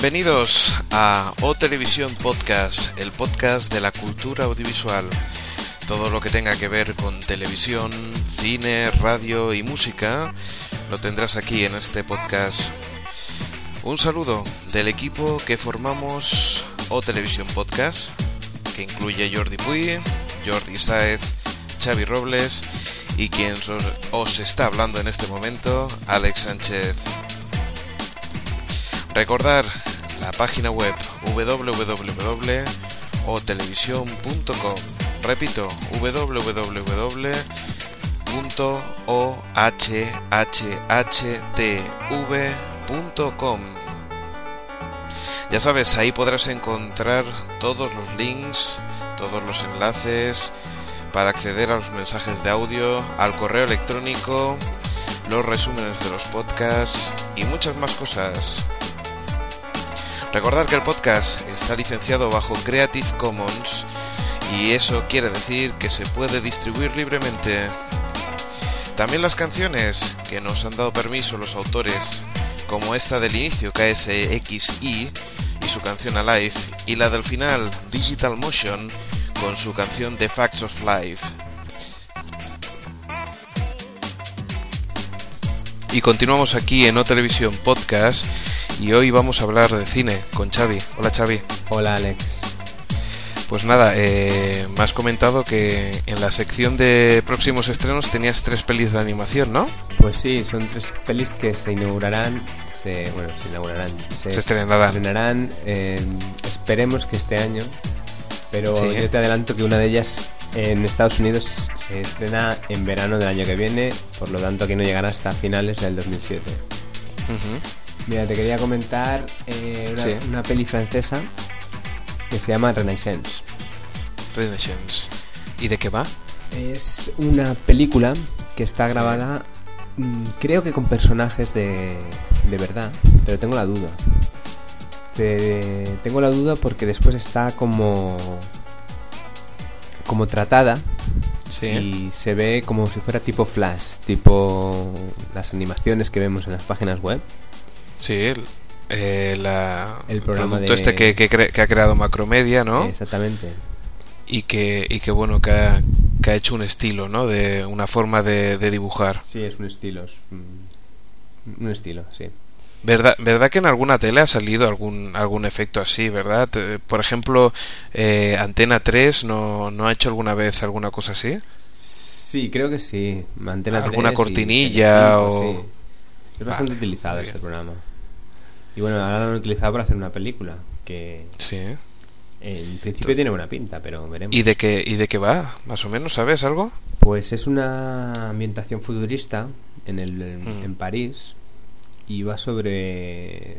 Bienvenidos a O Televisión Podcast, el podcast de la cultura audiovisual. Todo lo que tenga que ver con televisión, cine, radio y música lo tendrás aquí en este podcast. Un saludo del equipo que formamos O Televisión Podcast, que incluye Jordi Puy, Jordi Saez, Xavi Robles y quien os está hablando en este momento, Alex Sánchez. Recordar la página web www.otelevisión.com. Repito, www.ohhhtv.com. Ya sabes, ahí podrás encontrar todos los links, todos los enlaces para acceder a los mensajes de audio, al correo electrónico, los resúmenes de los podcasts y muchas más cosas. Recordar que el podcast está licenciado bajo Creative Commons y eso quiere decir que se puede distribuir libremente. También las canciones que nos han dado permiso los autores, como esta del inicio KSXI y su canción Alive, y la del final Digital Motion con su canción The Facts of Life. Y continuamos aquí en O Televisión Podcast y hoy vamos a hablar de cine con Xavi. Hola Xavi. Hola Alex. Pues nada, eh, me has comentado que en la sección de próximos estrenos tenías tres pelis de animación, ¿no? Pues sí, son tres pelis que se inaugurarán, se, bueno, se inaugurarán, se, estrenarán. estrenarán esperemos que este año, pero yo te adelanto que una de ellas en Estados Unidos se estrena en verano del año que viene, por lo tanto aquí no llegará hasta finales del 2007. Mira, te quería comentar eh, una, peli francesa que se llama Renaissance. Renaissance. ¿Y de qué va? Es una película que está grabada, mm, creo que con personajes de, de verdad, pero tengo la duda. tengo la duda porque después está como como tratada y se ve como si fuera tipo flash, tipo las animaciones que vemos en las páginas web. Sí, el, eh, el producto este que, que, ha creado Macromedia, ¿no? Exactamente. Y que, y que bueno, que ha, que ha hecho un estilo, ¿no? De una forma de, dibujar. Sí, es un estilo. Es un, estilo, sí. ¿Verdad, ¿Verdad que en alguna tele ha salido algún, algún efecto así, verdad? Por ejemplo, eh, Antena 3 no, no ha hecho alguna vez alguna cosa así. Sí, creo que sí. Antena ¿Alguna cortinilla o...? Es bastante utilizado este programa. Y bueno, ahora lo han utilizado para hacer una película que... Sí. En principio tiene buena pinta, pero veremos. ¿Y de qué, ¿Y de qué va? ¿Más o menos? ¿Sabes algo? Pues es una ambientación futurista en, el, en, mm. París y va sobre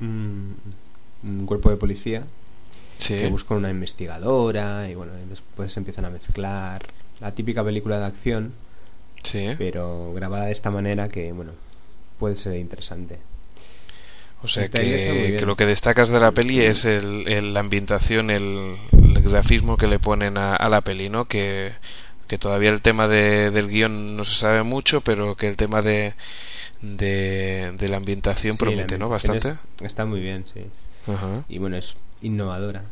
un, cuerpo de policía que busca una investigadora y bueno, después empiezan a mezclar la típica película de acción, sí. pero grabada de esta manera que bueno, puede ser interesante. O sea que, lo que destacas de la peli es el, la ambientación, el, grafismo que le ponen a, la peli, ¿no? Que, todavía el tema de, del guion no se sabe mucho, pero que el tema de, de, la ambientación promete, ¿no? Bastante. está muy bien, sí. Y bueno, es innovadora.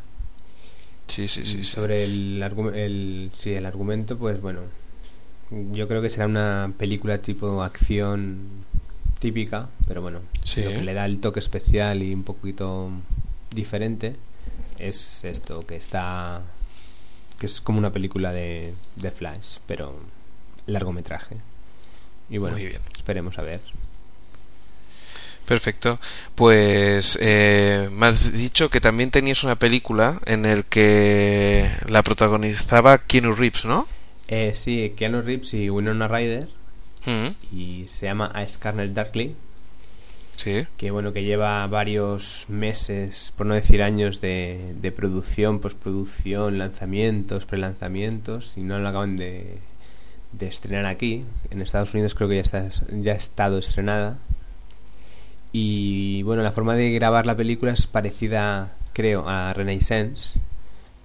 Sí, sí, sí. Sobre El, el, sí, el argumento, pues bueno, yo creo que será una película tipo acción típica, pero bueno, lo que le da el toque especial y un poquito diferente es esto, que está que es como una película de, de Flash, pero largometraje. Y bueno, bien. esperemos a ver. Perfecto. Pues eh, me has dicho que también tenías una película en el que la protagonizaba Keanu Reeves, ¿no? Eh, sí, Keanu Reeves y Winona Ryder y se llama A Scarlet Darkly. Sí. Que bueno, que lleva varios meses, por no decir años, de, de producción, postproducción, lanzamientos, prelanzamientos, y no lo acaban de, de estrenar aquí. En Estados Unidos creo que ya, está, ya ha estado estrenada. Y bueno, la forma de grabar la película es parecida, creo, a Renaissance,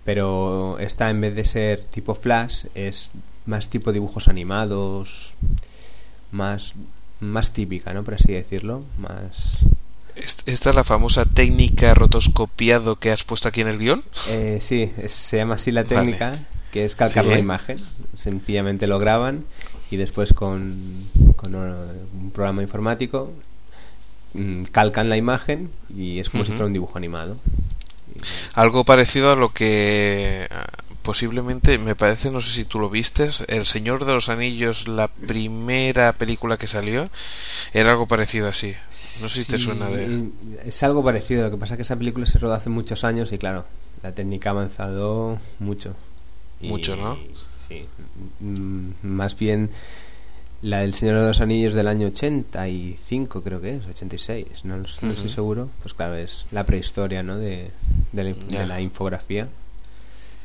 pero esta en vez de ser tipo flash es más tipo dibujos animados, más, más típica, ¿no? Por así decirlo, más ¿Esta es la famosa técnica rotoscopiado que has puesto aquí en el guion? Eh, sí, se llama así la técnica, que es calcar la imagen. Sencillamente lo graban y después con, con un programa informático mm, calcan la imagen y es como si fuera un dibujo animado. Algo parecido a lo que posiblemente, me parece, no sé si tú lo vistes, El Señor de los Anillos, la primera película que salió, era algo parecido así. No sé si te suena de... Es algo parecido, lo que pasa es que esa película se rodó hace muchos años y claro, la técnica ha avanzado mucho. Mucho, ¿no? Sí, mm, más bien la del Señor de los Anillos del año 85 creo que es, 86, no, no estoy seguro. Pues claro, es la prehistoria, ¿no? De, de la infografía.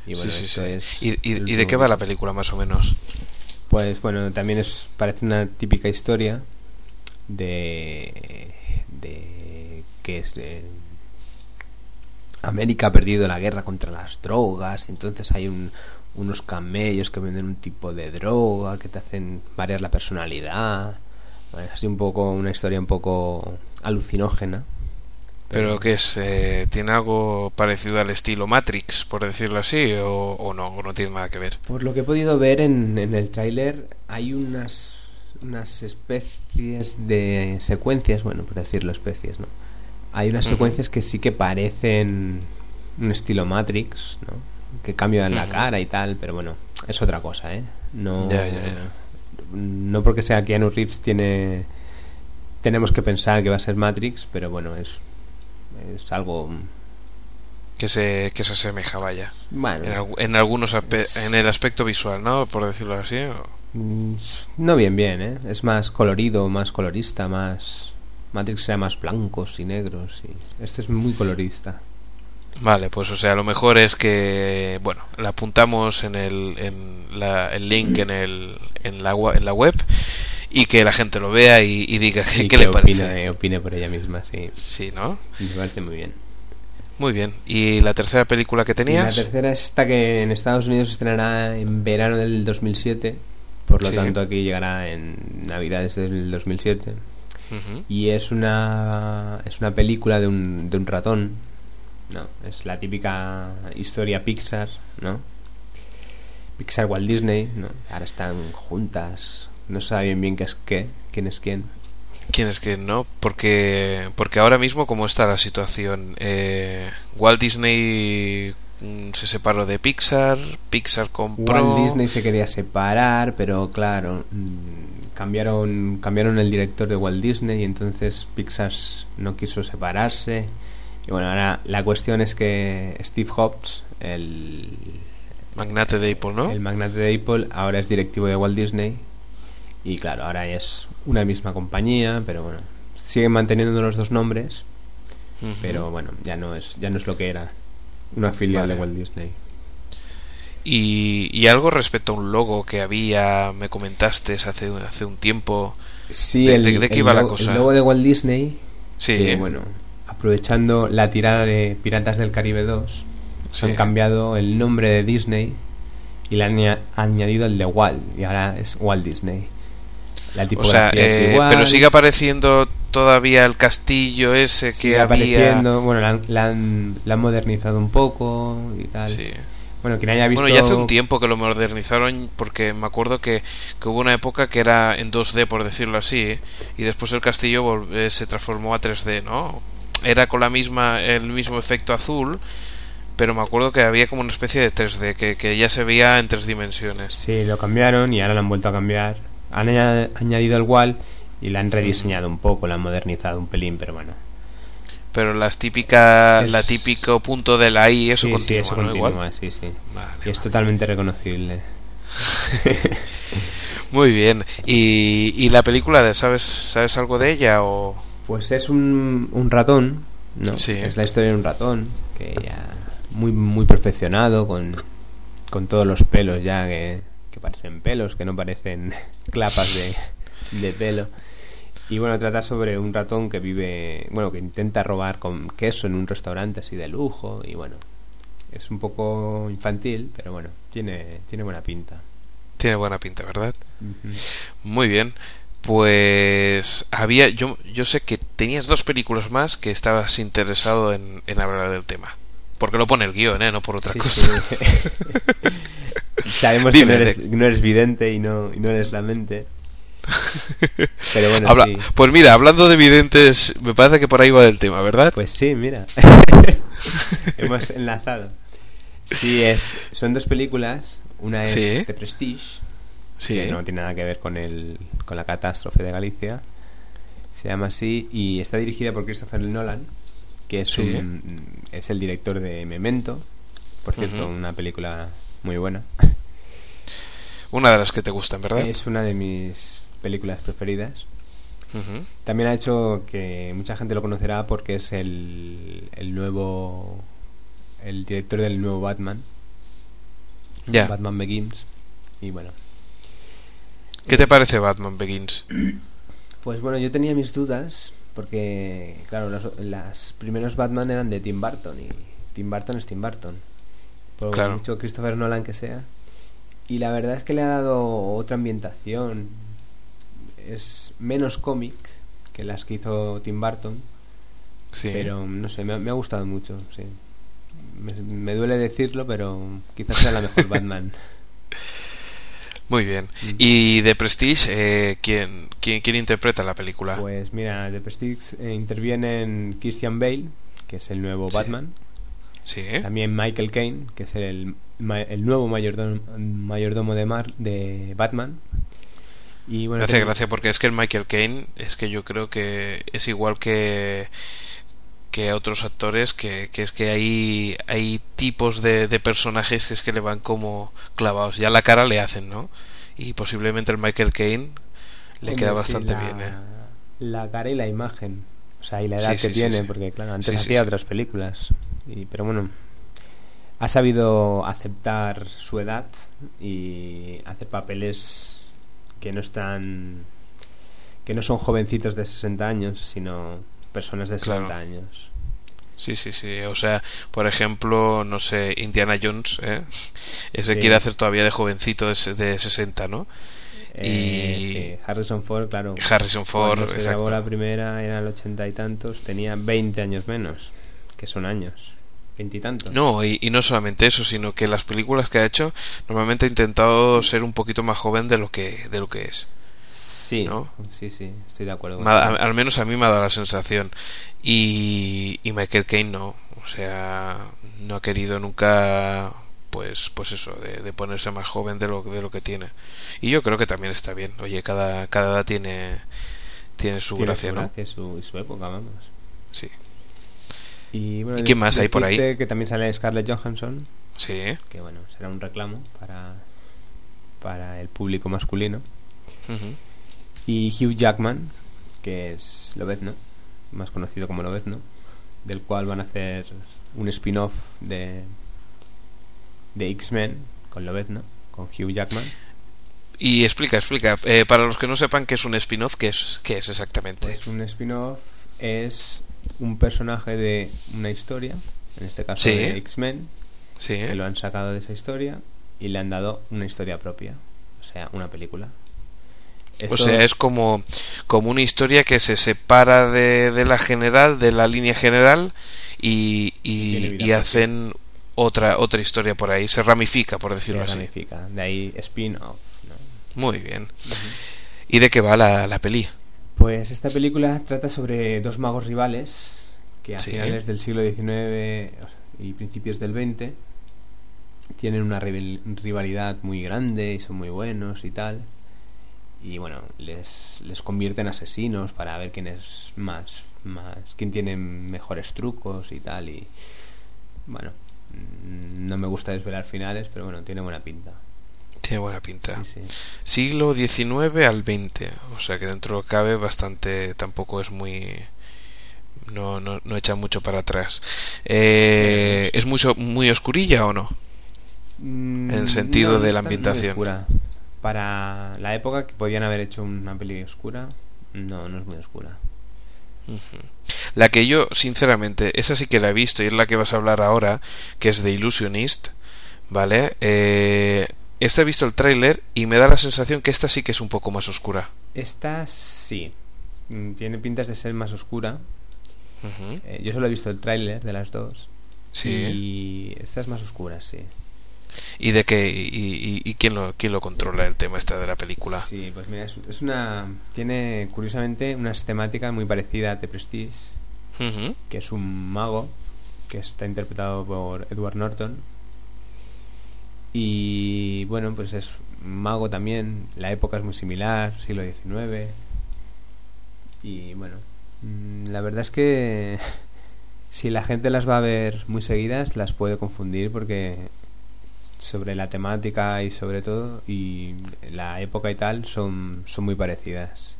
Y bueno, Es ¿Y, de qué va la película más o menos? Pues bueno, también es parece una típica historia de, de que es de América ha perdido la guerra contra las drogas, entonces hay un, unos camellos que venden un tipo de droga que te hacen variar la personalidad. es así un poco una historia un poco alucinógena ¿Pero que es? Eh, ¿Tiene algo parecido al estilo Matrix, por decirlo así, o, no? ¿O no tiene nada que ver? Por lo que he podido ver en, el tráiler, hay unas, unas especies de secuencias, bueno, por decirlo especies, ¿no? Hay unas secuencias que sí que parecen un estilo Matrix, ¿no? Que cambian la cara y tal, pero bueno, es otra cosa, ¿eh? No, no porque sea Keanu Reeves tiene tenemos que pensar que va a ser Matrix, pero bueno, es es algo que se, que se asemeja, vaya. En, algunos en el aspecto visual, ¿no? Por decirlo así. Mm, no bien, bien, ¿eh? Es más colorido, más colorista, más... Matrix sea más blancos y negros. Y... Este es muy colorista. Vale, pues o sea, lo mejor es que, bueno, le apuntamos en el, en la, el link en, el, en, la, en la web y que la gente lo vea y, diga qué, le parece. Opine por ella misma, sí. Sí, ¿no? Me parece muy bien. Muy bien. ¿Y la tercera película que tenías? la tercera es esta que en Estados Unidos se estrenará en verano del 2007. Por lo tanto, aquí llegará en Navidades del 2007. Y es una, es una película de un, de un ratón. No, es la típica historia Pixar, ¿no? Pixar Walt Disney, ¿no? Ahora están juntas no saben bien qué es qué, quién es quién. ¿Quién es quién, no? Porque, porque ahora mismo, ¿cómo está la situación? Eh, Walt Disney mm, se separó de Pixar, Pixar compró... Walt Disney se quería separar, pero claro, mm, cambiaron, cambiaron el director de Walt Disney y entonces Pixar no quiso separarse. Y bueno, ahora la cuestión es que Steve Jobs, el... Magnate de Apple, ¿no? El magnate de Apple, ahora es directivo de Walt Disney y claro, ahora es una misma compañía, pero bueno, siguen manteniendo los dos nombres, pero bueno, ya no es ya no es lo que era una filial de Walt Disney. Y, y, algo respecto a un logo que había, me comentaste hace, hace un tiempo. Sí, el, de, qué iba la cosa? el logo de Walt Disney. Sí. bueno, aprovechando la tirada de Piratas del Caribe 2, han cambiado el nombre de Disney y le han añadido el de Walt, y ahora es Walt Disney o sea, eh, Pero sigue apareciendo todavía el castillo ese que había. Bueno, la han, modernizado un poco y tal. Bueno, quien haya visto. Bueno, ya hace un tiempo que lo modernizaron porque me acuerdo que, hubo una época que era en 2D, por decirlo así, y después el castillo eh, se transformó a 3D, ¿no? Era con la misma, el mismo efecto azul, pero me acuerdo que había como una especie de 3D, que, que ya se veía en tres dimensiones. Sí, lo cambiaron y ahora lo han vuelto a cambiar han añadido el wall y la han rediseñado un poco, la han modernizado un pelín, pero bueno. Pero las típicas, la típico punto de la I, eso continúa, sí, eso continúa, sí, sí. y es totalmente reconocible. Muy bien. ¿Y, ¿Y, la película, sabes, sabes algo de ella o...? Pues es un, un ratón, ¿no? Sí. Es la historia de un ratón que ya muy, muy perfeccionado, con, con todos los pelos ya que que parecen pelos, que no parecen clapas de, pelo. Y bueno, trata sobre un ratón que vive, bueno, que intenta robar con queso en un restaurante así de lujo y bueno, es un poco infantil, pero bueno, tiene, tiene buena pinta. Tiene buena pinta, ¿verdad? Muy bien. Pues había, yo, yo sé que tenías dos películas más que estabas interesado en, en hablar del tema. Porque lo pone el guion, ¿eh? No por otra Sí, cosa. sí. Sabemos Dime, que no eres, no eres vidente y no, y no eres la mente. Pero bueno, Habla- sí. Pues mira, hablando de videntes, me parece que por ahí va el tema, ¿verdad? Pues sí, mira. Hemos enlazado. Sí, es, son dos películas. Una es Sí. The Prestige, sí. que no tiene nada que ver con, el, con la catástrofe de Galicia. Se llama así y está dirigida por Christopher Nolan, que es, Sí. un, es el director de Memento. Por cierto, una película muy buena. Una de las que te gustan, ¿verdad? Es una de mis películas preferidas. También ha hecho que mucha gente lo conocerá porque es el, el nuevo. el director del nuevo Batman. Ya. Batman Begins. Y bueno. ¿Qué te parece Batman Begins? Pues bueno, yo tenía mis dudas porque, claro, los las primeros Batman eran de Tim Burton y Tim Burton es Tim Burton. Por Claro. mucho Christopher Nolan que sea. Y la verdad es que le ha dado otra ambientación. Es menos cómic que las que hizo Tim Burton. Sí. Pero no sé, me ha, me ha gustado mucho, sí. Me, me duele decirlo, pero quizás sea la mejor Batman. Muy bien. Mm. ¿Y de Prestige, eh, ¿quién, quién, quién interpreta la película? Pues mira, The Prestige eh, intervienen Christian Bale, que es el nuevo Sí. Batman. sí. También Michael Caine, que es el, el nuevo mayordomo, mayordomo de, Mar, de Batman. Y bueno, hace tengo- gracia porque es que el Michael Caine es que yo creo que es igual que que otros actores que, que es que hay hay tipos de, de personajes que es que le van como clavados ya la cara le hacen no y posiblemente el Michael Caine le Hombre, queda sí, bastante la- bien ¿eh? La cara y la imagen. O sea, y la edad Sí, que sí, tiene, porque claro, antes hacía otras películas. Y, pero bueno, ha sabido aceptar su edad y hacer papeles que no están. que no son jovencitos de 60 años, sino personas de 60 Claro. años. sí sí sí o sea por ejemplo no sé Indiana Jones ¿eh? ese Sí. quiere hacer todavía de jovencito de, de 60 no Eh, Y- sí, Harrison Ford, claro. Harrison Ford Cuando se exacto. grabó la primera, era el ochenta y tantos, tenía 20 años menos, que son años. Veintitantos. No, y, y no solamente eso, sino que las películas que ha hecho normalmente ha intentado ser un poquito más joven de lo que de lo que es. Sí, ¿no? sí, sí, estoy de acuerdo. Ha- al menos a mí me ha dado la sensación. Y, y Michael Caine no, o sea, no ha querido nunca, pues, pues eso, de, de ponerse más joven de lo de lo que tiene. Y yo creo que también está bien. Oye, cada cada edad tiene tiene su Tiene gracia, su gracia y su, su época, vamos. Sí, Y, bueno, ¿Y quién más hay por ahí? Que también sale Scarlett Johansson, sí, que bueno, será un reclamo para, para el público masculino. Y Hugh Jackman, que es Lobezno, más conocido como Lobezno, del cual van a hacer un spin-off de, de X-Men con Lobezno, con Hugh Jackman. Y explica, explica, eh, para los que no sepan qué es un spin-off, ¿qué es, qué es exactamente? Pues un spin-off es un personaje de una historia, en este caso Sí. de X-Men, sí, que lo han sacado de esa historia y le han dado una historia propia, o sea, una película. O sea, es como, como una historia que se separa de, de la general, de la línea general, y, hacen otra, otra historia por ahí, se ramifica, por decirlo se así. ramifica, de ahí spin-off. ¿no? Muy bien. ¿Y de qué va la, la peli? Pues esta película trata sobre dos magos rivales que a Sí. finales del siglo XIX y principios del XX tienen una rival- rivalidad muy grande y son muy buenos y tal. Y bueno, les, les convierte en asesinos para ver quién es más, más, quién tiene mejores trucos y tal. Y bueno, mm, no me gusta desvelar finales, pero bueno, tiene buena pinta. Tiene buena pinta. Sí, sí. Siglo XIX al XX, o sea que dentro cabe bastante, tampoco es muy... No, no, no echa mucho para atrás. Eh, ¿Es muy, so- muy oscurilla o no? En el sentido de la ambientación. oscura. Para la época que podían haber hecho una peli oscura, no, no es muy oscura. La que yo, sinceramente, esa sí que la he visto y es la que vas a hablar ahora, que es de Illusionist, ¿vale? Eh, esta he visto el tráiler y me da la sensación que esta sí que es un poco más oscura. Esta sí. Mm, Tiene pintas de ser más oscura. Eh, yo solo he visto el tráiler de las dos. Sí. Y esta es más oscura, sí. ¿Y de qué? ¿Y, y- y quién, lo, quién lo controla el tema este de la película? Sí, pues mira, es, es una... Tiene, curiosamente, unas temáticas muy parecidas a The Prestige, que es un mago que está interpretado por Edward Norton. Y bueno, pues es un mago también. La época es muy similar, siglo XIX. Y bueno, mm, la verdad es que si la gente las va a ver muy seguidas, las puede confundir porque sobre la temática y sobre todo y la época y tal son, son muy parecidas.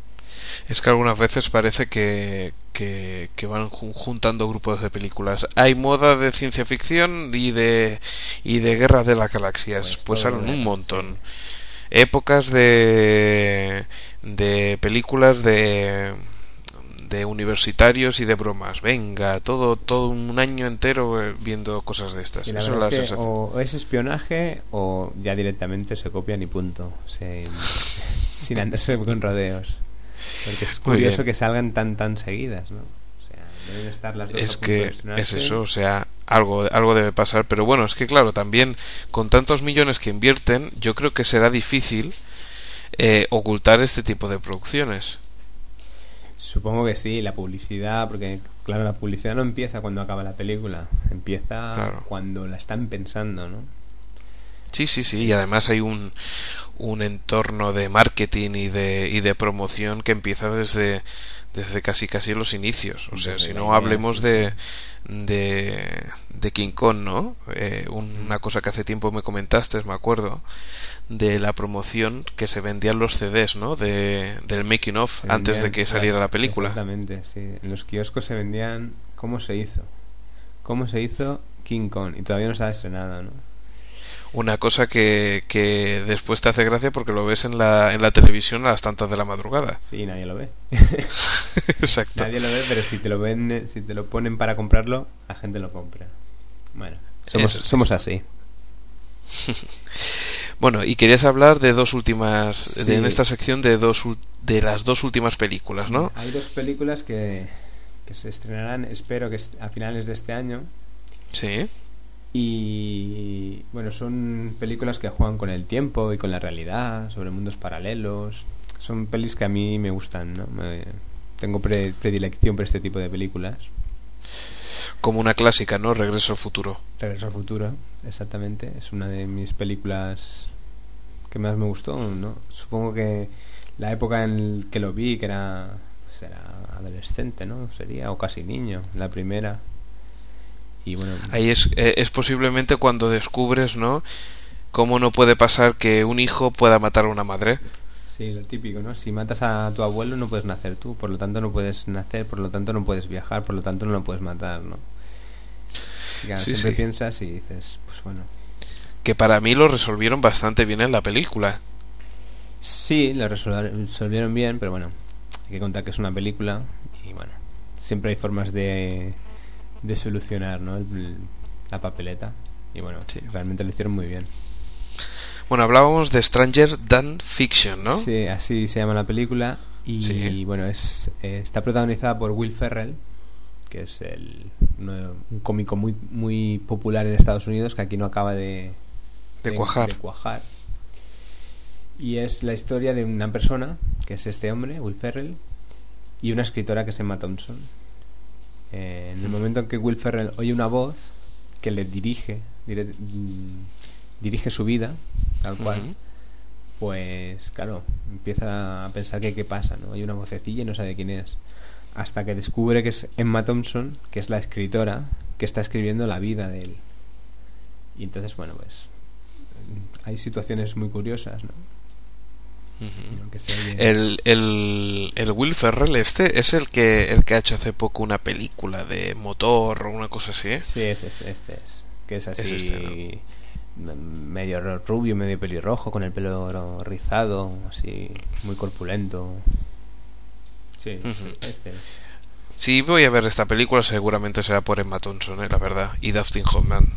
Es que algunas veces parece que, que, que van jun- juntando grupos de películas. Hay moda de ciencia ficción y de, y de guerra de las galaxias. Pues Pues, un montón. Épocas de, de películas de, de universitarios y de bromas. Venga, todo, todo un año entero eh, viendo cosas de estas. Sí, la Eso verdad es la es que sensación. o es espionaje o ya directamente se copian y punto. Sin, sin andarse con rodeos. Porque es curioso que salgan tan tan seguidas, ¿no? O sea, deben estar las dos es que es eso, o sea, algo, algo debe pasar, pero bueno, es que claro, también con tantos millones que invierten, yo creo que será difícil eh, ocultar este tipo de producciones. Supongo que sí, la publicidad, porque claro, la publicidad no empieza cuando acaba la película, empieza Claro. cuando la están pensando, ¿no? Sí, sí, sí, y además hay un, un entorno de marketing y de, y de promoción que empieza desde, desde casi casi los inicios. O sea, Desde si no idea, hablemos sí, de, de, de King Kong, ¿no? Eh, una cosa que hace tiempo me comentaste, me acuerdo, de la promoción que se vendían los CDs, ¿no? De, del making of Se antes de que saliera la película. Exactamente, sí. En los kioscos se vendían cómo se hizo. Cómo se hizo King Kong. Y todavía no está estrenado, ¿no? Una cosa que, que después te hace gracia porque lo ves en la, en la televisión a las tantas de la madrugada. Sí, nadie lo ve. Exacto. nadie lo ve, pero si te lo ven, si te lo ponen para comprarlo, la gente lo compra. Bueno, somos, somos así. Bueno, y querías hablar de dos últimas, Sí. de- en esta sección de dos de las dos últimas películas, ¿no? Hay dos películas que, que se estrenarán, espero que a finales de este año. Sí. Y bueno, son películas que juegan con el tiempo y con la realidad, sobre mundos paralelos. Son pelis que a mí me gustan, ¿no? Me- tengo pre- predilección por este tipo de películas. Como una clásica, ¿no? Regreso al futuro. Regreso al futuro, exactamente. Es una de mis películas que más me gustó, ¿no? Supongo que la época en que lo vi, que era, pues era adolescente, ¿no? Sería, o casi niño, la primera. Y bueno, Ahí es, eh, es posiblemente cuando descubres, ¿no? Cómo no puede pasar que un hijo pueda matar a una madre. Sí, lo típico, ¿no? Si matas a tu abuelo no puedes nacer tú, por lo tanto no puedes nacer, por lo tanto no puedes viajar, por lo tanto no lo puedes matar, ¿no? Sí, claro, Sí, siempre sí. piensas y dices, pues bueno. Que para mí lo resolvieron bastante bien en la película. Sí, lo resol- resolvieron bien, pero bueno, hay que contar que es una película y bueno, siempre hay formas de, de solucionar, ¿no? El- la papeleta. Y bueno, realmente lo hicieron muy bien. Bueno, hablábamos de Stranger Than Fiction, ¿no? Sí, así se llama la película y Sí. bueno, es eh, está protagonizada por Will Ferrell, que es el, un cómico muy muy popular en Estados Unidos que aquí no acaba de, De cuajar. de cuajar. Y es la historia de una persona, que es este hombre, Will Ferrell, y una escritora que se llama Thompson. Eh, en el momento en que Will Ferrell oye una voz que le dirige, dire- mm, dirige su vida, tal cual, pues claro, empieza a pensar que qué pasa, ¿no? Hay una vocecilla y no sabe quién es. Hasta que descubre que es Emma Thompson, que es la escritora que está escribiendo la vida de él. Y entonces, bueno, pues hay situaciones muy curiosas, ¿no? El, el, el Will Ferrell este es el que el que ha hecho hace poco una película de motor o una cosa así. ¿eh? Sí, es, es- este es. Que es así. Es este, Medio rubio, medio pelirrojo, con el pelo rizado, así, muy corpulento. Sí, este es. Si voy a ver esta película seguramente será por Emma Thompson, ¿eh? la verdad, y Dustin Hoffman,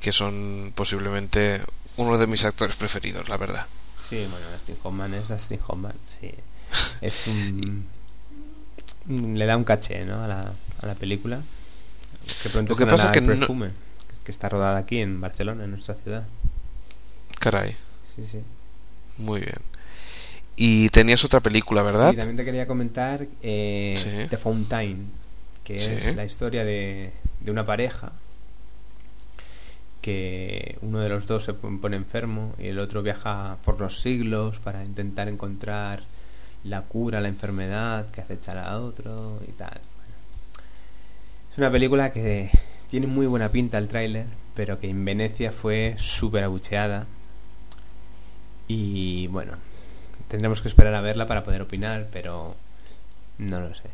que son posiblemente uno de mis actores preferidos, la verdad. Sí, bueno, Dustin Hoffman es Dustin Hoffman, sí. Es un... Le da un caché, ¿no? A la, a la película. Que pronto Lo que pasa que no- perfume, que está rodada aquí en Barcelona, en nuestra ciudad. Caray, Sí, sí. muy bien. Y tenías otra película, ¿verdad? Sí, también te quería comentar eh, Sí. The Fountain, que Sí. es la historia de, de una pareja que uno de los dos se pone enfermo y el otro viaja por los siglos para intentar encontrar la cura a la enfermedad que acecha a otro y tal. Bueno. Es una película que tiene muy buena pinta el tráiler, pero que en Venecia fue súper abucheada. Y bueno, tendremos que esperar a verla para poder opinar, pero no lo sé.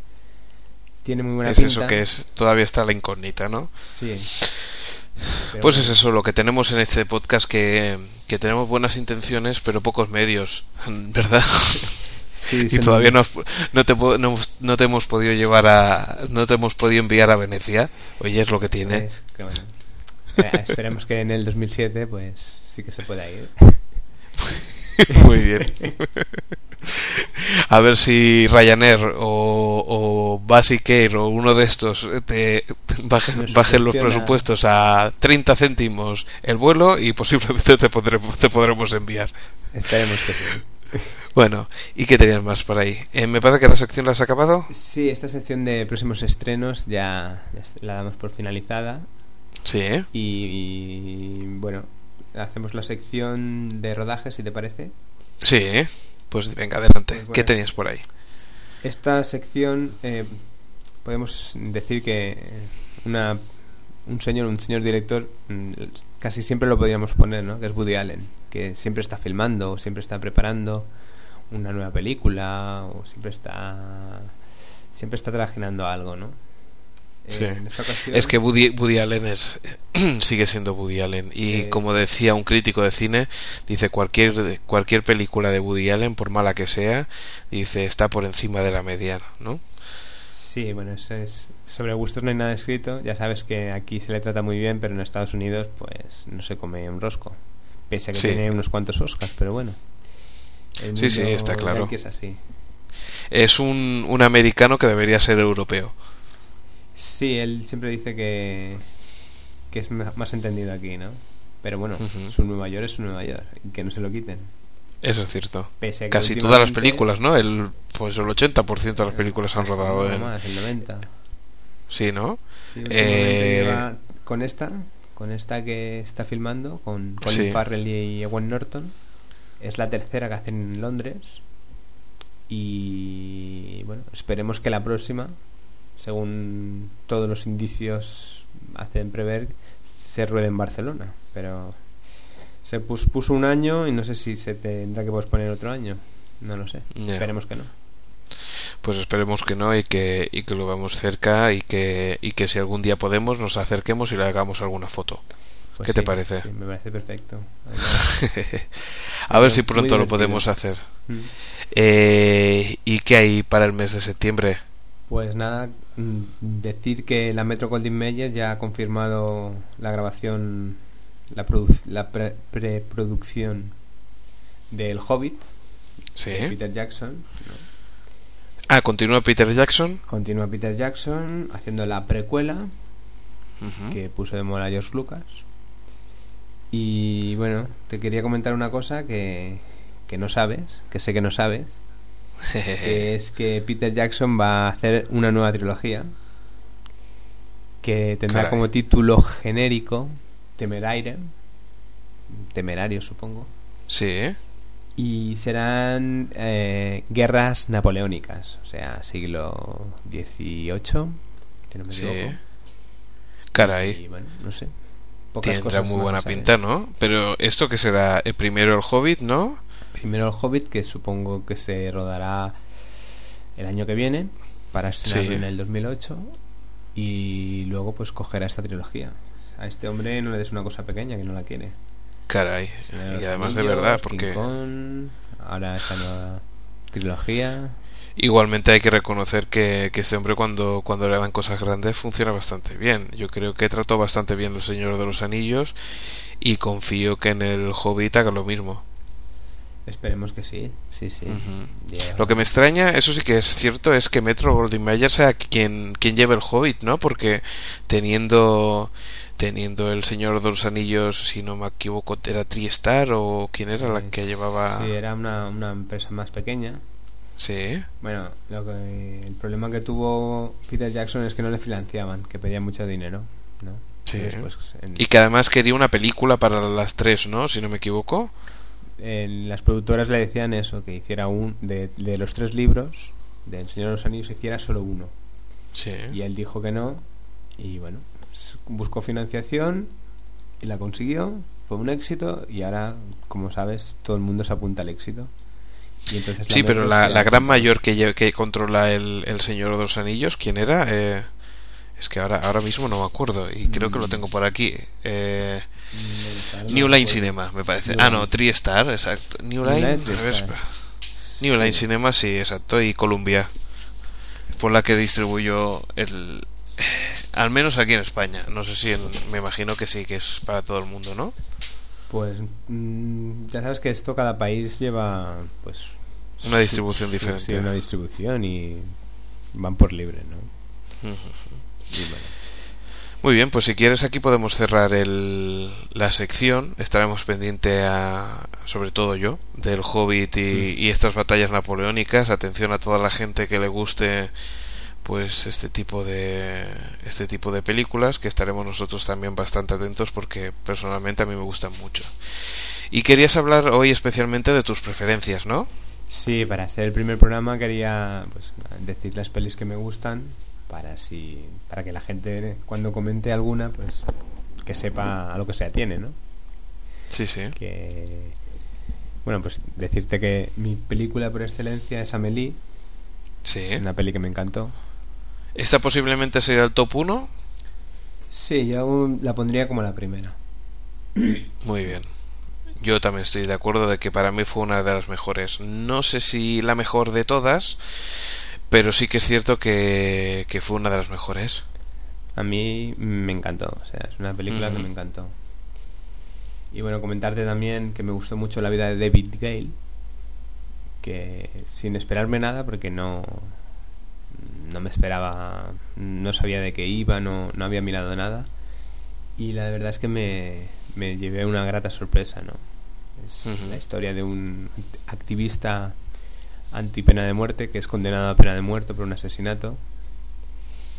Tiene muy buena es pinta. eso que es todavía está la incógnita, ¿no? Sí. Pero Pues es eso lo que tenemos en este podcast que, que tenemos buenas intenciones pero pocos medios, ¿verdad? sí, y todavía no, no te no, no te hemos podido llevar a no te hemos podido enviar a Venecia. Oye, es lo que tiene. es que bueno, eh, esperemos que en el 2007 pues sí que se pueda ir. Muy bien. A ver si Ryanair o, o Basic Air o uno de estos te bajen, bajen los presupuestos a 30 céntimos el vuelo y posiblemente te podremos, te podremos enviar. Esperemos que sí. Bueno, ¿y qué tenías más por ahí? Eh, me parece que la sección la has acabado. Sí, esta sección de próximos estrenos ya la damos por finalizada Sí, ¿eh? y, y, bueno, hacemos la sección de rodaje si te parece. Sí, ¿eh? Pues venga, adelante. Pues bueno. ¿Qué tenías por ahí? Esta sección eh, podemos decir que una, un señor, un señor director, mm, casi siempre lo podríamos poner, ¿no? Que es Woody Allen, que siempre está filmando, o siempre está preparando una nueva película, o siempre está siempre está trabajando algo, ¿no? Eh, Sí. en esta ocasión, Es que Woody, Woody Allen es, sigue siendo Woody Allen. Y Eh, como decía un crítico de cine, dice cualquier, cualquier película de Woody Allen, por mala que sea, dice está por encima de la media, ¿no? Sí, bueno, eso es sobre gustos no hay nada escrito. Ya sabes que aquí se le trata muy bien, pero en Estados Unidos pues no se come un rosco. Pese a que Sí. tiene unos cuantos Oscars, pero bueno. El Sí, sí, está claro. es así. Es un, un americano que debería ser europeo. Sí, él siempre dice que, que es más entendido aquí, ¿no? Pero bueno, su Nueva York es su Nueva York, que no se lo quiten. Eso es cierto. Pese Casi todas las películas, ¿no? El, pues el 80% de las películas han rodado en... más, el 90. Sí, ¿no? Sí, Eh, lleva con esta, con esta que está filmando, con Colin Sí. Farrell y Ewan Norton. Es la tercera que hacen en Londres. Y bueno, esperemos que la próxima, según todos los indicios hacen prever, se ruede en Barcelona. Pero se pus- puso un año y no sé si se tendrá que posponer otro año. No lo sé. Esperemos que no. Pues esperemos que no y que, y que lo veamos cerca y que, y que si algún día podemos nos acerquemos y le hagamos alguna foto. Pues ¿Qué te parece? sí, me parece perfecto. A ver si pronto lo podemos hacer. mm. Eh, ¿Y qué hay para el mes de septiembre? Pues nada, mm, decir que la Metro Goldwyn Mayer ya ha confirmado la grabación, la, la pre- preproducción del Hobbit Sí. de Peter Jackson. ¿no? Ah, continúa Peter Jackson. Continúa Peter Jackson haciendo la precuela que puso de moda George Lucas. Y bueno, te quería comentar una cosa que, que no sabes, que sé que no sabes, que es que Peter Jackson va a hacer una nueva trilogía que tendrá Caray. como título genérico Temeraire, temerario supongo, Sí, ¿eh? Y serán eh, guerras napoleónicas, o sea, siglo XVIII, si no me Sí. equivoco. Caray. Y bueno, no sé. Pocas Tendrá muy buena pinta, ¿no? Pero esto que será el primero el Hobbit, ¿no? Primero el Hobbit, que supongo que se rodará el año que viene para estrenarlo Sí. en el 2008 y luego pues cogerá esta trilogía. A este hombre no le des una cosa pequeña que no la quiere. Caray. Y los además de verdad, porque Kong, ahora esa nueva trilogía. igualmente hay que reconocer que, que este hombre cuando, cuando le dan cosas grandes funciona bastante bien. Yo creo que trató bastante bien el Señor de los Anillos y confío que en el Hobbit haga lo mismo. Esperemos que sí, sí, sí. Lo que me extraña, eso sí que es cierto, es que Metro Goldwyn Mayer sea quien, quien lleve el Hobbit, ¿no? Porque teniendo teniendo el Señor de los Anillos, si no me equivoco, era Triestar o quién era la que llevaba... Sí, era una, una empresa más pequeña. Sí. Bueno, lo que, el problema que tuvo Peter Jackson es que no le financiaban, que pedía mucho dinero, ¿no? Sí. Y, que además quería una película para las tres, ¿no? Si no me equivoco. las productoras le decían eso, que hiciera un de, de los tres libros del Señor de los Anillos hiciera solo uno. Sí. Y él dijo que no y bueno, buscó financiación y la consiguió, fue un éxito y ahora, como sabes, todo el mundo se apunta al éxito. Y entonces sí, pero la, la gran mayor que, que controla el, el, Señor de los Anillos, ¿quién era? Eh, es que ahora, ahora mismo no me acuerdo y creo que lo tengo por aquí. Eh, New Line Cinema, me parece. ah, no, TriStar, exacto. New Line, New Line Cinema, sí, exacto. Y Columbia. Fue la que distribuyó el, al menos aquí en España. No sé si me imagino que sí, que es para todo el mundo, ¿no? Pues mm, ya sabes que esto cada país lleva pues una distribución diferente. Sí, una distribución y van por libre, ¿no? Muy bien, pues si quieres aquí podemos cerrar el, la sección. Estaremos pendiente a, sobre todo yo, del Hobbit y, y estas batallas napoleónicas. Atención a toda la gente que le guste pues este tipo de este tipo de películas que estaremos nosotros también bastante atentos porque personalmente a mí me gustan mucho. Y querías hablar hoy especialmente de tus preferencias, ¿no? Sí, para ser el primer programa quería pues, decir las pelis que me gustan para si para que la gente cuando comente alguna pues que sepa a lo que se atiene, ¿no? Sí, sí. Que bueno, pues decirte que mi película por excelencia es Amelie. Sí. una peli que me encantó. ¿Esta posiblemente sería el top 1? Sí, yo la pondría como la primera. Muy bien. Yo también estoy de acuerdo de que para mí fue una de las mejores. No sé si la mejor de todas, pero sí que es cierto que, que fue una de las mejores. A mí me encantó, o sea, es una película que me encantó. Y bueno, comentarte también que me gustó mucho la vida de David Gale, que sin esperarme nada, porque no, no me esperaba, no sabía de qué iba, no, no había mirado nada. Y la verdad es que me, me llevé una grata sorpresa, ¿no? Es la historia de un activista anti pena de muerte que es condenado a pena de muerte por un asesinato.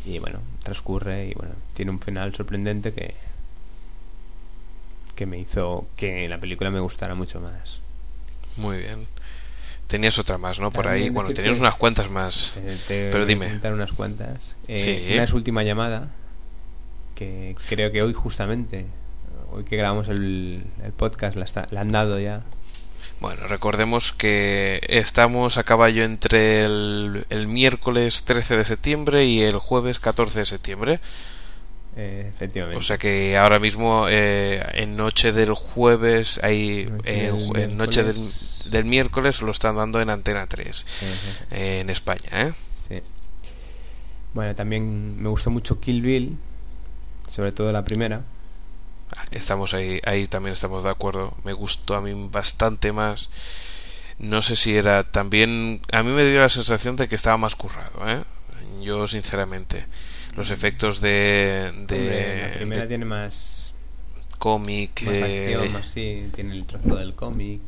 Y bueno, transcurre y bueno, tiene un final sorprendente que que me hizo que la película me gustara mucho más. Muy bien. Tenías otra más, ¿no? Por ahí. Bueno, tenías unas cuantas más. pero dime. unas cuantas. Eh, Una es última llamada. Que creo que hoy, justamente, hoy que grabamos el, podcast, la, la han dado ya. Bueno, recordemos que estamos a caballo entre el, el, miércoles 13 de septiembre y el jueves 14 de septiembre. Eh, efectivamente. O sea que ahora mismo eh, en noche del jueves, hay, en noche del, del miércoles lo están dando en Antena 3 en España, ¿eh? Sí. Bueno, también me gustó mucho Kill Bill, sobre todo la primera. Ah, estamos ahí, ahí también estamos de acuerdo. Me gustó a mí bastante más. No sé si era también. A mí me dio la sensación de que estaba más currado, ¿eh? Yo, sinceramente. Los efectos de. de la primera tiene más. Cómic. Más acción, más, sí, tiene el trozo del cómic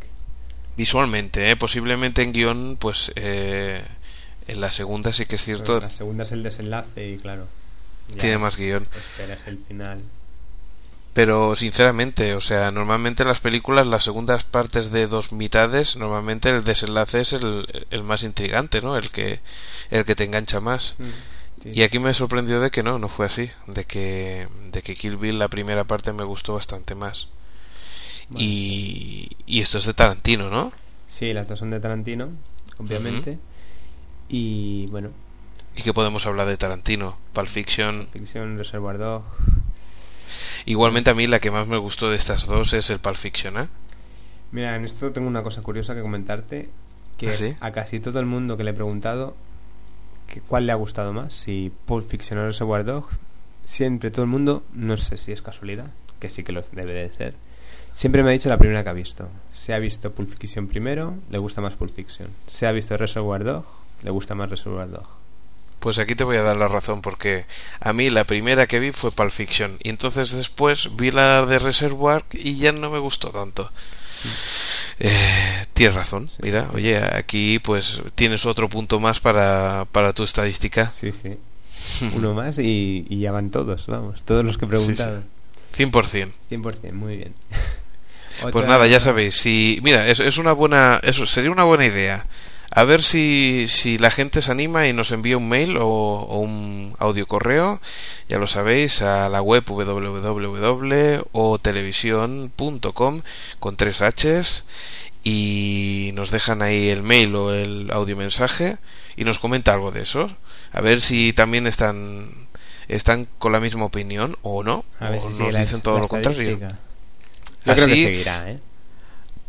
visualmente, ¿eh? posiblemente en guion, pues eh, en la segunda sí que es cierto. la segunda es el desenlace y claro. Tiene más guion. Esperas el final. Pero sinceramente, o sea, normalmente las películas, las segundas partes de dos mitades, normalmente el desenlace es el, el más intrigante, ¿no? El que, el que te engancha más. Mm, y aquí me sorprendió de que no, no fue así. De que, de que Kill Bill, la primera parte, me gustó bastante más y, y esto es de Tarantino, ¿no? Sí, las dos son de Tarantino, obviamente. Y bueno. ¿Y qué podemos hablar de Tarantino? Pulp Fiction. Pulp Fiction, Reservoir Dog. Igualmente a mí la que más me gustó de estas dos es el Pulp Fiction, ¿eh? Mira, en esto tengo una cosa curiosa que comentarte. Que ¿Ah, a casi todo el mundo que le he preguntado cuál le ha gustado más, si Pulp Fiction o Reservoir Dog, siempre todo el mundo, no sé si es casualidad, que sí que lo debe de ser, Siempre me ha dicho la primera que ha visto. Se ha visto Pulp Fiction primero, le gusta más Pulp Fiction. Se ha visto Reservoir Dog, le gusta más Reservoir Dog. Pues aquí te voy a dar la razón porque a mí la primera que vi fue Pulp Fiction y entonces después vi la de Reservoir y ya no me gustó tanto. Eh, tienes razón, mira, oye, aquí pues tienes otro punto más para, para tu estadística. Sí, sí. Uno más y, y ya van todos, vamos, todos los que he preguntado. Sí, sí. 100%. 100%, muy bien. Pues nada, ya sabéis, si mira, es, es una buena eso sería una buena idea. A ver si, si la gente se anima y nos envía un mail o, o un audio correo, ya lo sabéis, a la web www.otelevisión.com con tres H's y nos dejan ahí el mail o el audio mensaje y nos comenta algo de eso. A ver si también están están con la misma opinión o no. A ver o si nos dicen todo lo contrario. creo que Así- seguirá, ¿eh?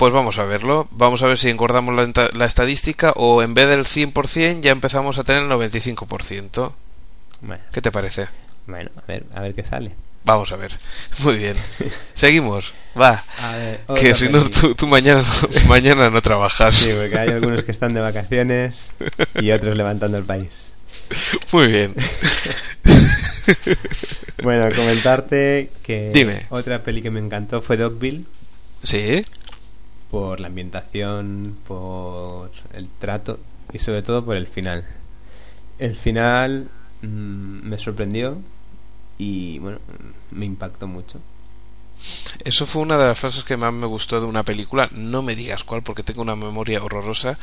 Pues vamos a verlo. Vamos a ver si engordamos la, estadística o en vez del 100% ya empezamos a tener el 95%. Bueno, ¿Qué te parece? bueno, a ver, a ver qué sale. Vamos a ver. Muy bien. Seguimos. Va. A ver, Que si no, tú, tú mañana, mañana no trabajas. Sí, porque hay algunos que están de vacaciones y otros levantando el país. Muy bien. Bueno, comentarte que Dime. otra peli que me encantó fue Dogville Sí. Por la ambientación, por el trato y sobre todo por el final. El final mm, me sorprendió y bueno, me impactó mucho. Eso fue una de las frases que más me gustó de una película. No me digas cuál, porque tengo una memoria horrorosa.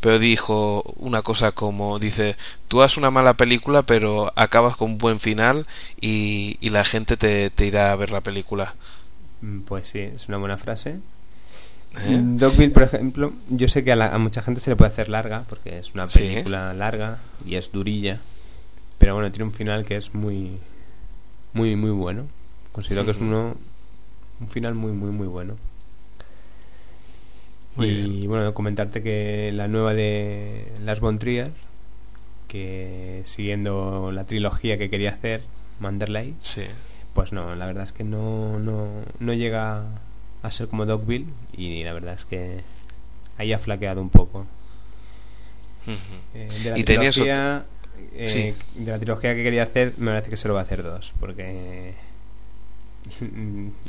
Pero dijo una cosa como: Dice, tú haces una mala película, pero acabas con un buen final y, y la gente te, te irá a ver la película. Mm, Pues sí, es una buena frase. ¿Eh? Dogville, por ejemplo, yo sé que a, la- a mucha gente se le puede hacer larga porque es una Sí. película larga y es durilla, pero bueno, tiene un final que es muy, muy, muy bueno. Considero que es uno, un final muy, muy, muy bueno. Muy y bien. bueno, comentarte que la nueva de Las Von Trier, que siguiendo la trilogía que quería hacer, Manderley, Sí. pues no, la verdad es que no, no, no llega a ser como Dogville y la verdad es que ahí ha flaqueado un poco. Eh, de, la Y trilogía, eh, Sí. de la trilogía que quería hacer, me parece que solo va a hacer dos, porque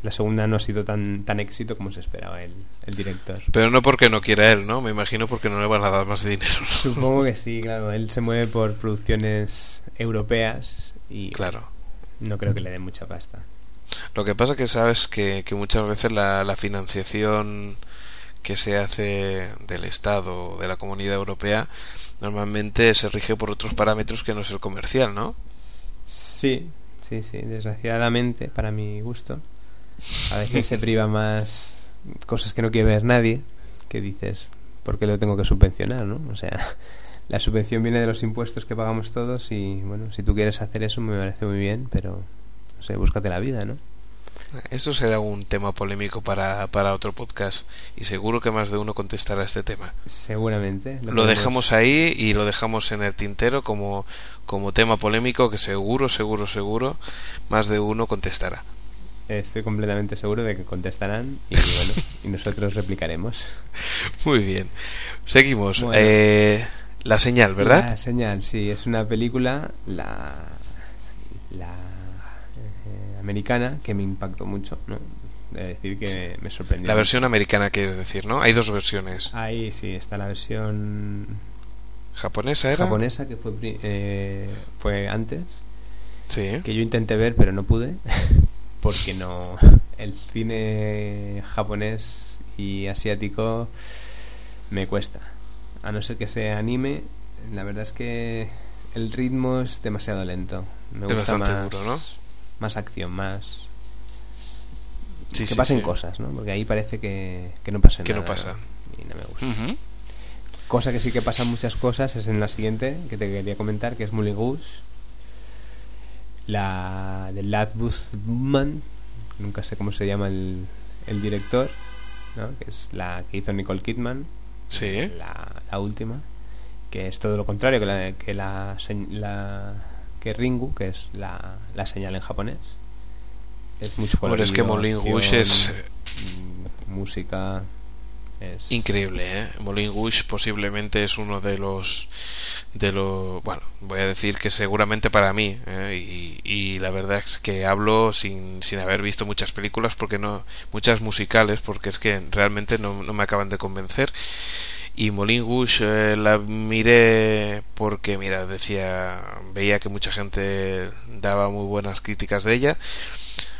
la segunda no ha sido tan, tan éxito como se esperaba el, el director. Pero no porque no quiera él, ¿no? Me imagino porque no le van a dar más dinero. ¿no? Supongo que sí, claro, él se mueve por producciones europeas y Claro. no creo que le den mucha pasta. Lo que pasa que sabes que, que muchas veces la, la financiación que se hace del Estado o de la Comunidad Europea normalmente se rige por otros parámetros que no es el comercial, ¿no? Sí, sí, sí, desgraciadamente, para mi gusto. A veces se priva más cosas que no quiere ver nadie, que dices, ¿por qué lo tengo que subvencionar, no? O sea, la subvención viene de los impuestos que pagamos todos y, bueno, si tú quieres hacer eso me parece muy bien, pero, sé, búscate la vida, ¿no? Eso será un tema polémico para, para otro podcast y seguro que más de uno contestará este tema. Seguramente. Lo podemos- dejamos ahí y lo dejamos en el tintero como, como tema polémico que seguro, seguro, seguro más de uno contestará. Estoy completamente seguro de que contestarán y, bueno, y nosotros replicaremos. Muy bien. Seguimos. Bueno. Eh, la señal, ¿verdad? La señal, sí, es una película, la, la americana, que me impactó mucho, ¿no? De decir que me sorprendió. La versión americana, quieres decir, ¿no? Hay dos versiones. Ahí sí, está la versión ¿Japonesa era? japonesa, que fue, eh, fue antes, Sí. que yo intenté ver, pero no pude, porque no. El cine japonés y asiático me cuesta. A no ser que sea anime, la verdad es que el ritmo es demasiado lento. Me Es gusta bastante más, duro, ¿no? Más acción, más. Sí, que sí, pasen sí. cosas, ¿no? Porque ahí parece que, que no pasa Que no nada. pasa. Y no me gusta. Cosa que sí que pasan muchas cosas es en la siguiente que te quería comentar, que es Mully Goose. La de Latbus Man, nunca sé cómo se llama el, el director, ¿no? que es la que hizo Nicole Kidman, Sí. la, la última, que es todo lo contrario que la, que la, la- que Ringu, que es la, la señal en japonés. Es mucho color. Hombre, es que Moulin Rouge es- música. Es... Increíble, ¿eh? Moulin Rouge posiblemente es uno de los de los bueno voy a decir que seguramente para mí ¿eh? y, y, la verdad es que hablo sin, sin haber visto muchas películas porque no muchas musicales porque es que realmente no, no me acaban de convencer y Moulin Rouge eh, la miré porque mira decía veía que mucha gente daba muy buenas críticas de ella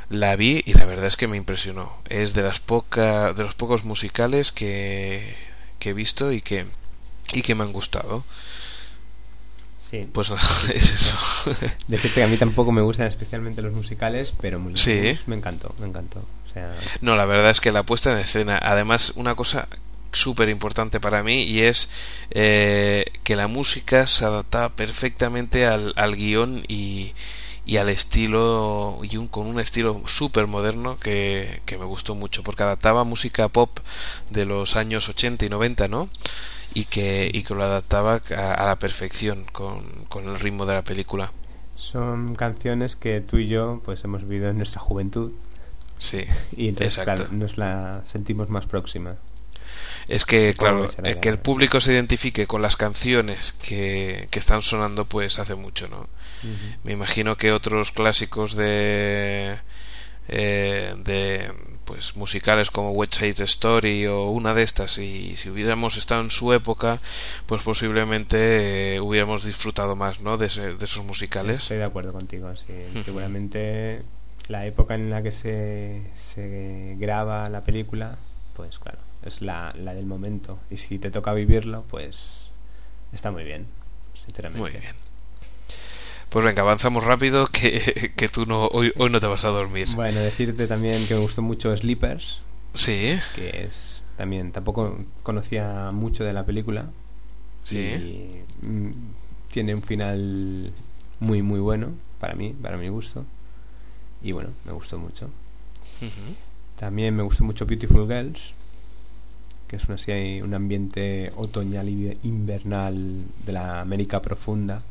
la vi y la verdad es que me impresionó es de las pocas de los pocos musicales que, que he visto y que y que me han gustado Sí. pues nada, es eso Decirte que a mí tampoco me gustan especialmente los musicales, pero Moulin Sí. Me encantó, me encantó. O sea, No, la verdad es que la puesta en escena, además, una cosa súper importante para mí y es eh, que la música se adapta perfectamente al, al guion y, y al estilo y un, con un estilo súper moderno que, que me gustó mucho porque adaptaba música pop de los años 80 y 90 ¿no? y que, y que lo adaptaba a, a la perfección con, con el ritmo de la película son canciones que tú y yo pues hemos vivido en nuestra juventud sí y entonces Exacto. claro, nos la sentimos más próxima. Es que, claro, que el público se identifique con las canciones que, que están sonando, pues hace mucho, ¿no? Me imagino que otros clásicos de. eh, de. pues musicales como West Side Story o una de estas, y si hubiéramos estado en su época, pues posiblemente eh, hubiéramos disfrutado más, ¿no? De, ese- de esos musicales. Estoy de acuerdo contigo, sí. Seguramente la época en la que se, se graba la película, pues claro, es la, la del momento. Y si te toca vivirlo, pues está muy bien, sinceramente. Muy bien. Pues venga, avanzamos rápido, que, que tú no, hoy, hoy no te vas a dormir. Bueno, decirte también que me gustó mucho Sleepers, Sí, que es también, tampoco conocía mucho de la película. sí. Y mm, tiene un final muy, muy bueno para mí, para mi gusto. Y bueno, me gustó mucho. También me gustó mucho Beautiful Girls, que es una, así, un ambiente otoñal y invernal de la América profunda.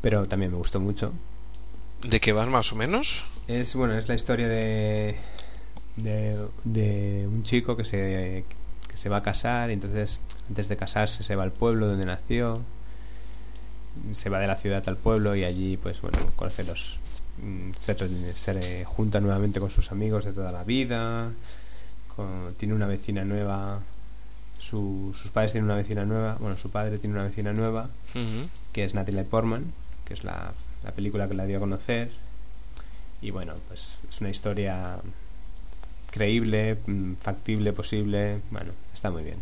Pero también me gustó mucho. ¿De qué vas más o menos? Es bueno, es la historia de, de, de un chico que se, que se va a casar y entonces antes de casarse se va al pueblo donde nació, se va de la ciudad al pueblo y allí pues bueno, conoce los mm, se, se junta nuevamente con sus amigos de toda la vida, con- tiene una vecina nueva, su- sus padres tienen una vecina nueva, bueno, su padre tiene una vecina nueva que es Natalie Portman, que es la, la película que la dio a conocer. Y bueno, pues es una historia creíble, mm, factible, posible. Bueno, está muy bien.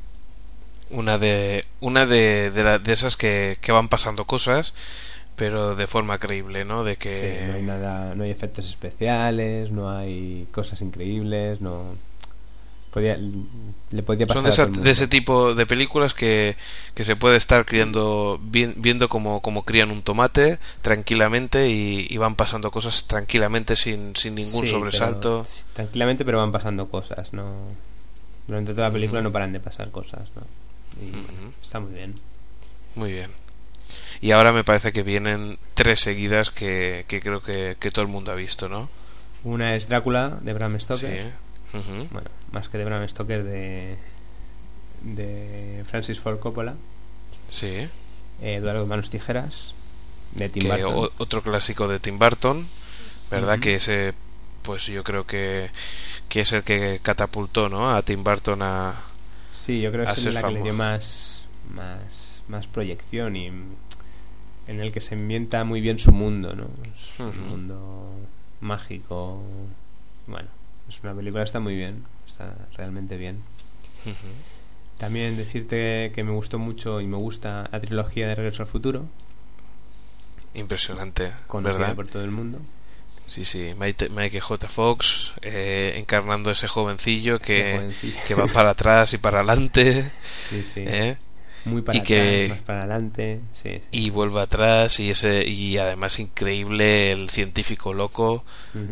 Una de una de, de, la- de esas que, que van pasando cosas, pero de forma creíble, ¿no? De que Sí, no hay nada, no hay efectos especiales, no hay cosas increíbles, no. Podía, le podía pasar son de, esa- ese tipo de películas que, que se puede estar criando vi- viendo como, como crían un tomate tranquilamente y, y van pasando cosas tranquilamente sin, sin ningún Sí, sobresalto. pero- tranquilamente, pero van pasando cosas, ¿no? Durante toda la película no paran de pasar cosas, ¿no? Y bueno, está muy bien. Muy bien. Y ahora me parece que vienen tres seguidas que, que creo que, que todo el mundo ha visto, ¿no? Una es Drácula de Bram Stoker. Sí. Bueno, más que de Bram Stoker, de, de Francis Ford Coppola, Sí. eh, Eduardo Manos Tijeras, de Tim que Burton. otro clásico de Tim Burton, ¿verdad? Que ese, pues yo creo que, que es el que catapultó, ¿no? A Tim Burton a... Sí, yo creo que es la que le dio más, más, más proyección y en el que se ambienta muy bien su mundo, ¿no? Ujú. mundo mágico. Bueno, es una película está muy bien, está realmente bien. También decirte que me gustó mucho y me gusta la trilogía de Regreso al Futuro, Impresionante, conocida ¿verdad? por todo el mundo. Sí, sí, Mike, J. Fox eh, encarnando ese jovencillo Ese que, jovencillo. que va para atrás y para adelante Sí, sí. ¿eh? Muy para Y que- atrás, más para adelante. Sí, y vuelve atrás y ese y además increíble el científico loco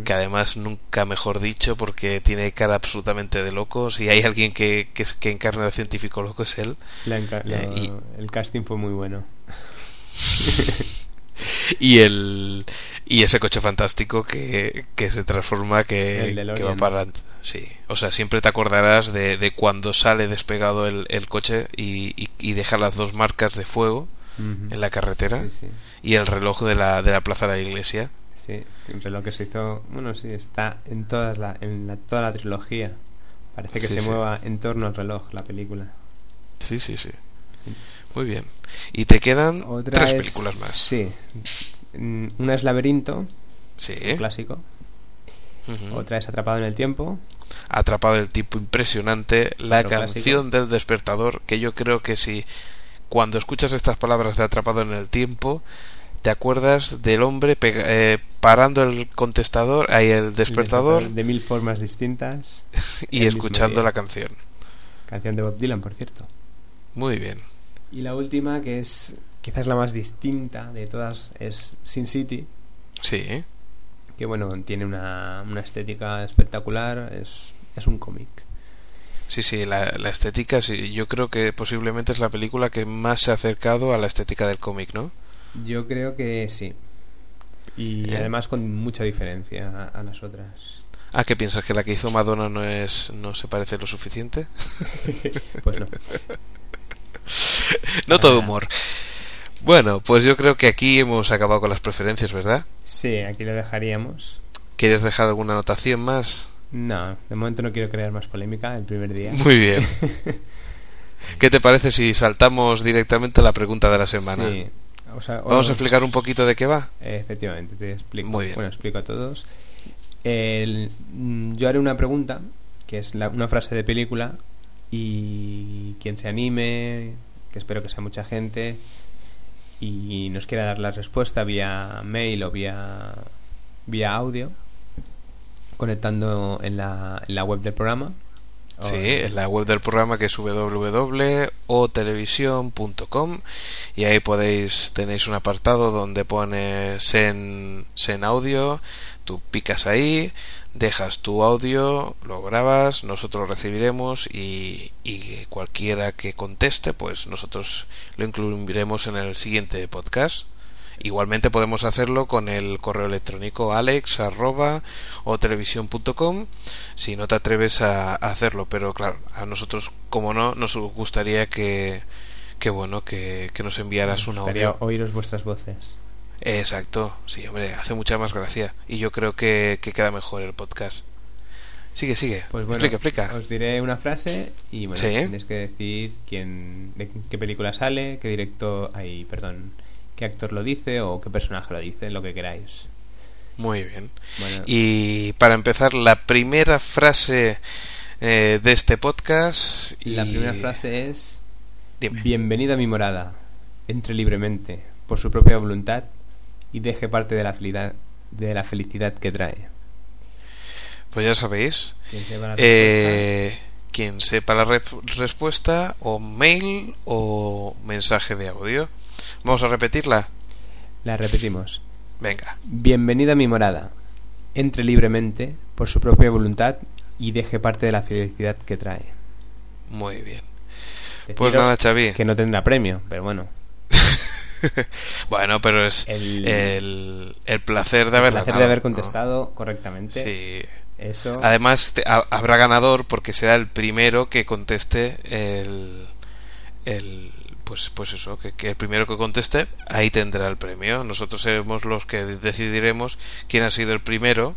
que además nunca mejor dicho porque tiene cara absolutamente de loco si hay alguien que, que, que encarna al científico loco es él La Eh, lo- y- El casting fue muy bueno. y el y ese coche fantástico que, que se transforma que, que va para sí. O sea siempre te acordarás de, de cuando sale despegado el, el coche y, y, deja las dos marcas de fuego en la carretera y el reloj de la, de la plaza de la iglesia. Sí el reloj que se hizo bueno sí está en toda la, en toda la trilogía. Parece que se mueva en torno al reloj la película. Sí sí sí muy bien. Y te quedan tres películas más. Sí. Mm, una es Laberinto, sí. clásico. Otra es Atrapado en el Tiempo. Atrapado en el Tiempo, impresionante. La canción del despertador, que yo creo que si cuando escuchas estas palabras de Atrapado en el Tiempo, te acuerdas del hombre eh, parando el contestador, ahí el despertador. De mil formas distintas. y escuchando la canción. Canción de Bob Dylan, por cierto. Muy bien. Y la última, que es quizás la más distinta de todas, es Sin City. Sí. Que bueno, tiene una, una estética espectacular, es, es un cómic. Sí, sí, la, la, estética, sí, yo creo que posiblemente es la película que más se ha acercado a la estética del cómic, ¿no? Yo creo que sí. Y además con mucha diferencia a, las otras. Ah, ¿qué piensas? ¿Que la que hizo Madonna no es no se parece lo suficiente? pues no. no todo humor. Bueno, pues yo creo que aquí hemos acabado con las preferencias, ¿verdad? Sí, aquí lo dejaríamos. ¿Quieres dejar alguna anotación más? No, de momento no quiero crear más polémica el primer día. Muy bien. ¿Qué te parece si saltamos directamente a la pregunta de la semana? Sí. Vamos a explicar un poquito de qué va. Efectivamente, te explico. Muy bien. Bueno, explico a todos. Mm, yo haré una pregunta, que es una frase de película, y quien se anime, que espero que sea mucha gente, y nos quiera dar la respuesta vía mail o vía, vía audio, conectando en la, en la web del programa. Sí, en la web del programa que es www.otelevisión.com y ahí podéis, tenéis un apartado donde pone Sen, Sen Audio, tú picas ahí, dejas tu audio, lo grabas, nosotros lo recibiremos y, y, cualquiera que conteste, pues nosotros lo incluiremos en el siguiente podcast. Igualmente podemos hacerlo con el correo electrónico alex o televisión.com si no te atreves a, hacerlo, pero claro, a nosotros como no nos gustaría que, que bueno, que, que nos enviaras un audio. oíros vuestras voces. Exacto, sí, hombre, hace mucha más gracia. Y yo creo que, queda mejor el podcast. Sigue, sigue. Pues bueno, explica, explica. Os diré una frase y bueno, tenéis que decir quién, de qué película sale, qué director, ay, perdón, qué actor lo dice o qué personaje lo dice, lo que queráis. Muy bien. y para empezar, la primera frase eh, de este podcast. Y... La primera frase es: Bienvenida a mi morada. Entre libremente, por su propia voluntad y deje parte de la felicidad, de la felicidad que trae. Pues ya sabéis. Eh, quien sepa la respuesta, o mail o mensaje de audio. Vamos a repetirla. La repetimos. Venga. Bienvenida a mi morada. Entre libremente, por su propia voluntad, y deje parte de la felicidad que trae. Muy bien. pues nada, Xavi. Que no tendrá premio, pero bueno. bueno, pero es el, el, placer de haber, de haber contestado correctamente. Sí. Eso. Además, habrá ganador porque será el primero que conteste el, el pues pues eso, que, el primero que conteste ahí tendrá el premio. Nosotros seremos los que decidiremos quién ha sido el primero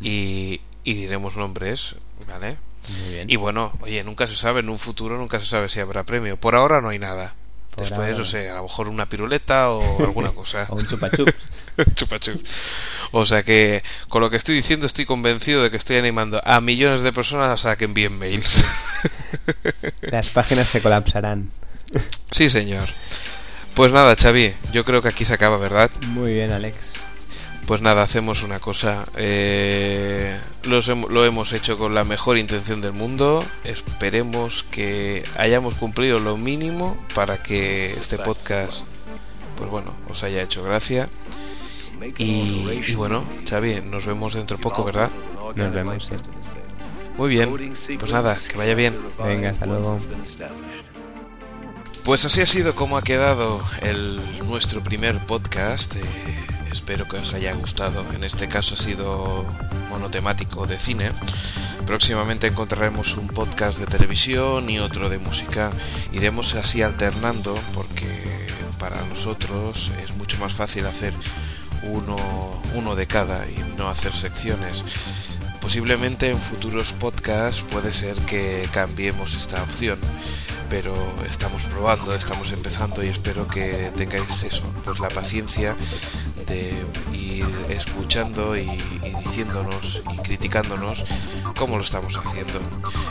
y, y diremos nombres, ¿vale? Muy bien. Y bueno, oye, nunca se sabe, en un futuro nunca se sabe si habrá premio. Por ahora no hay nada. Después, no sé, a lo mejor una piruleta o alguna cosa. o un chupachups. chupachups. O sea que, con lo que estoy diciendo, estoy convencido de que estoy animando a millones de personas a que envíen mails. Las páginas se colapsarán. Sí, señor. Pues nada, Xavi, yo creo que aquí se acaba, ¿verdad? Muy bien, Alex. Pues nada, hacemos una cosa. Eh, lo hemos hecho con la mejor intención del mundo. Esperemos que hayamos cumplido lo mínimo para que este podcast, pues bueno, os haya hecho gracia. Y, bueno, Xavi, nos vemos dentro de poco, ¿verdad? Nos vemos, Muy bien, pues nada, que vaya bien. Venga, hasta luego. Pues así ha sido como ha quedado el, nuestro primer podcast. Eh, espero que os haya gustado. En este caso ha sido monotemático de cine. Próximamente encontraremos un podcast de televisión y otro de música. Iremos así alternando porque para nosotros es mucho más fácil hacer uno, uno de cada y no hacer secciones. Posiblemente en futuros podcasts puede ser que cambiemos esta opción pero estamos probando, estamos empezando y espero que tengáis eso, pues la paciencia de ir escuchando y, diciéndonos y criticándonos cómo lo estamos haciendo.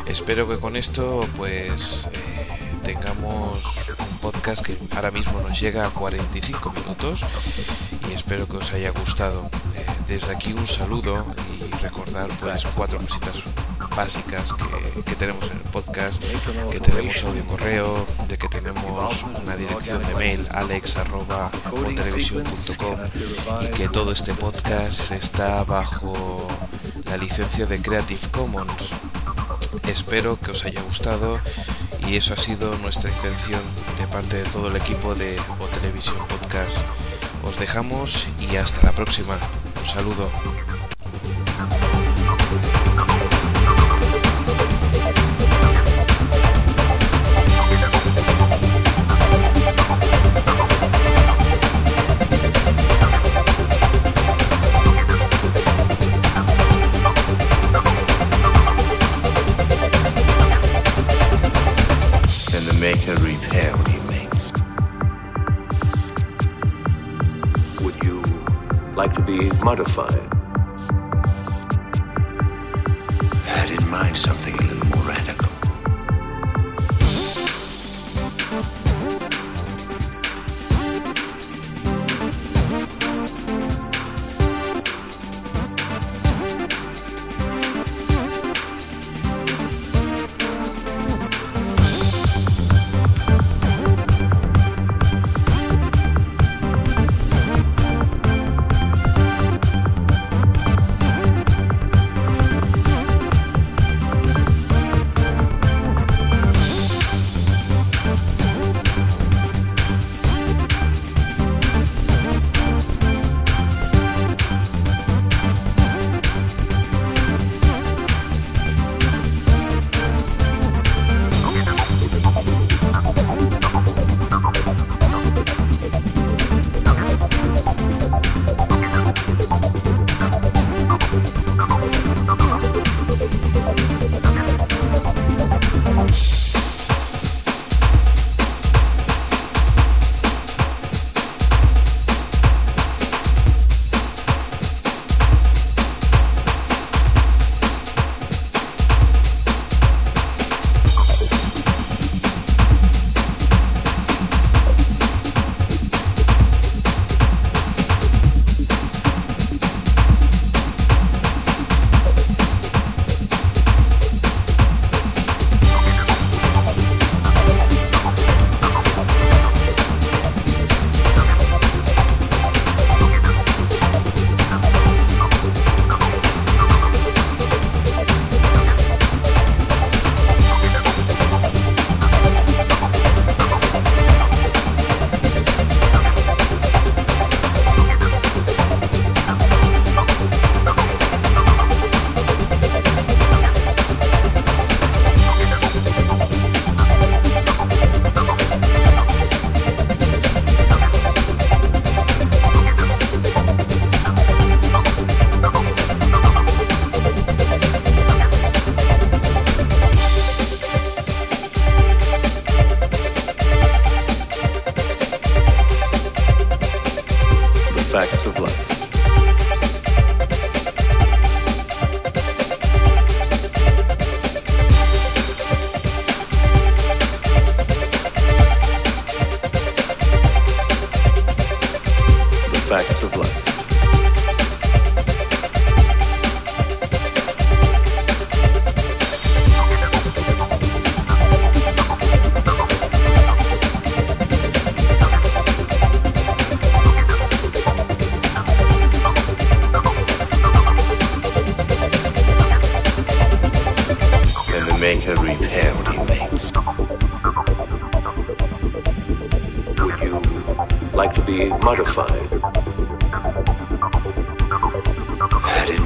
Espero que con esto pues eh, tengamos un podcast que ahora mismo nos llega a 45 minutos y espero que os haya gustado. Eh, desde aquí un saludo y recordar pues cuatro cositas básicas que, tenemos en el podcast, que tenemos audio correo, de que tenemos una dirección de mail alex.televisión.com y que todo este podcast está bajo la licencia de Creative Commons. Espero que os haya gustado y eso ha sido nuestra intención de parte de todo el equipo de O Televisión Podcast. Os dejamos y hasta la próxima. Un saludo. Modified. I had in mind something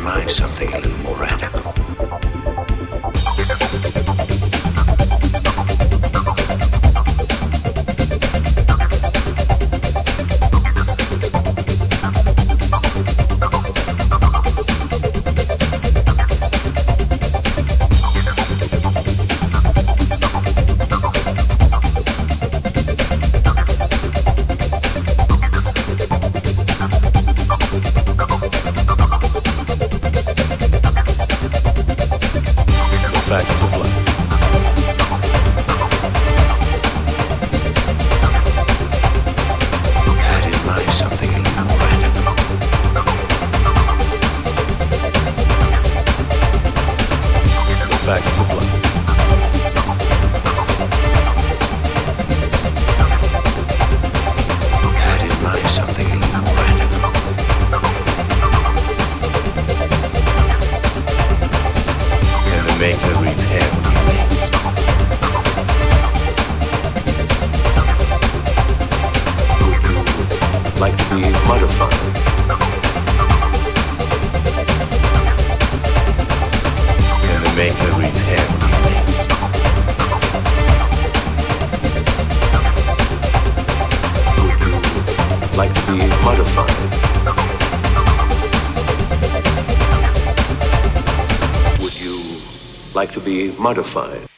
Mind something a little more radical. Modified?